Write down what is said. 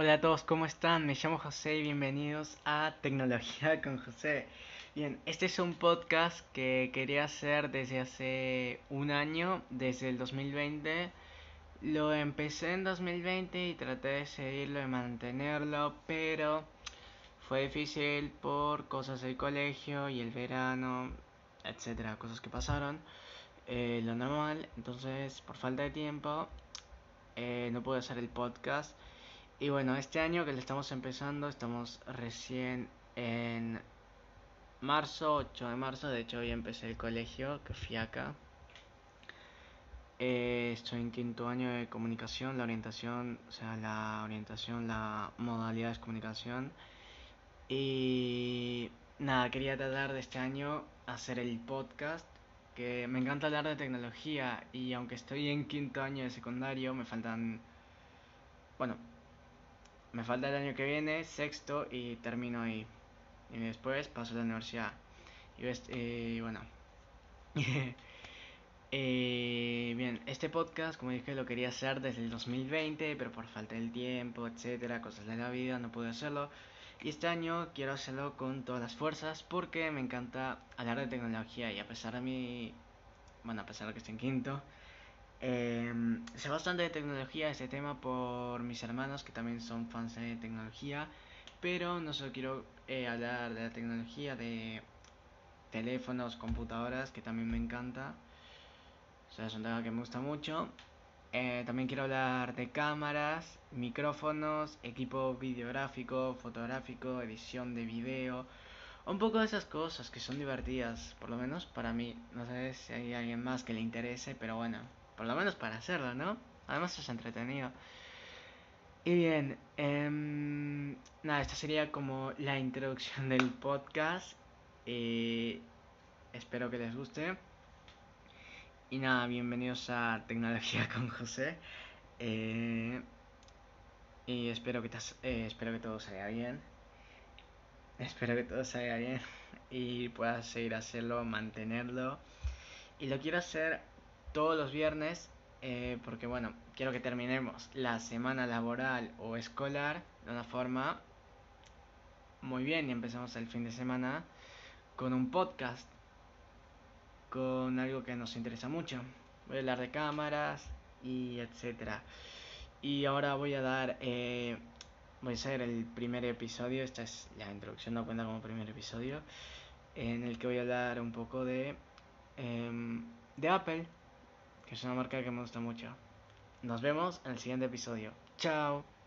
Hola a todos, ¿cómo están? Me llamo José y bienvenidos a Tecnología con José. Bien, este es un podcast que quería hacer desde hace un año, desde el 2020. Lo empecé en 2020 y traté de seguirlo, y mantenerlo, pero fue difícil por cosas del colegio y el verano, etcétera, cosas que pasaron. Eh, lo normal, entonces por falta de tiempo eh, no pude hacer el podcast. Y bueno, este año que le estamos empezando, estamos recién en marzo, 8 de marzo, de hecho hoy empecé el colegio, que fui acá. Eh, estoy en quinto año de comunicación, la orientación, o sea, la orientación, la modalidad es comunicación. Y nada, quería tratar de este año hacer el podcast, que me encanta hablar de tecnología y aunque estoy en quinto año de secundario, me faltan, bueno, me falta el año que viene, sexto, y termino ahí. Y después paso a la universidad. Y, eh, bueno. Eh, bien, este podcast, como dije, lo quería hacer desde el 2020, pero por falta del tiempo, etcétera, cosas de la vida, no pude hacerlo. Y este año quiero hacerlo con todas las fuerzas porque me encanta hablar de tecnología y a pesar de mi. Bueno, a pesar de que estoy en quinto, eh, sé bastante de tecnología este tema por mis hermanos que también son fans de tecnología, pero no solo quiero eh, hablar de la tecnología, de teléfonos, computadoras, que también me encanta. O sea, es un tema que me gusta mucho. Eh, también quiero hablar de cámaras, micrófonos, equipo videográfico, fotográfico, edición de video. Un poco de esas cosas que son divertidas, por lo menos para mí. No sé si hay alguien más que le interese, pero bueno, por lo menos para hacerlo, ¿no? Además es entretenido. Y bien, eh, nada, esta sería como la introducción del podcast. Espero que les guste. Y nada, bienvenidos a Tecnología con José. Eh, y espero que, eh, espero que todo salga bien. Espero que todo salga bien y puedas seguir hacerlo, mantenerlo. Y lo quiero hacer todos los viernes eh, porque bueno, quiero que terminemos la semana laboral o escolar de una forma muy bien y empezamos el fin de semana con un podcast, con algo que nos interesa mucho. Voy a hablar de cámaras y etcétera. Y ahora voy a dar, eh, voy a hacer el primer episodio, esta es la introducción, no cuenta como primer episodio, en el que voy a hablar un poco de, em, de Apple que es una marca que me gusta mucho. Nos vemos en el siguiente episodio. Chao.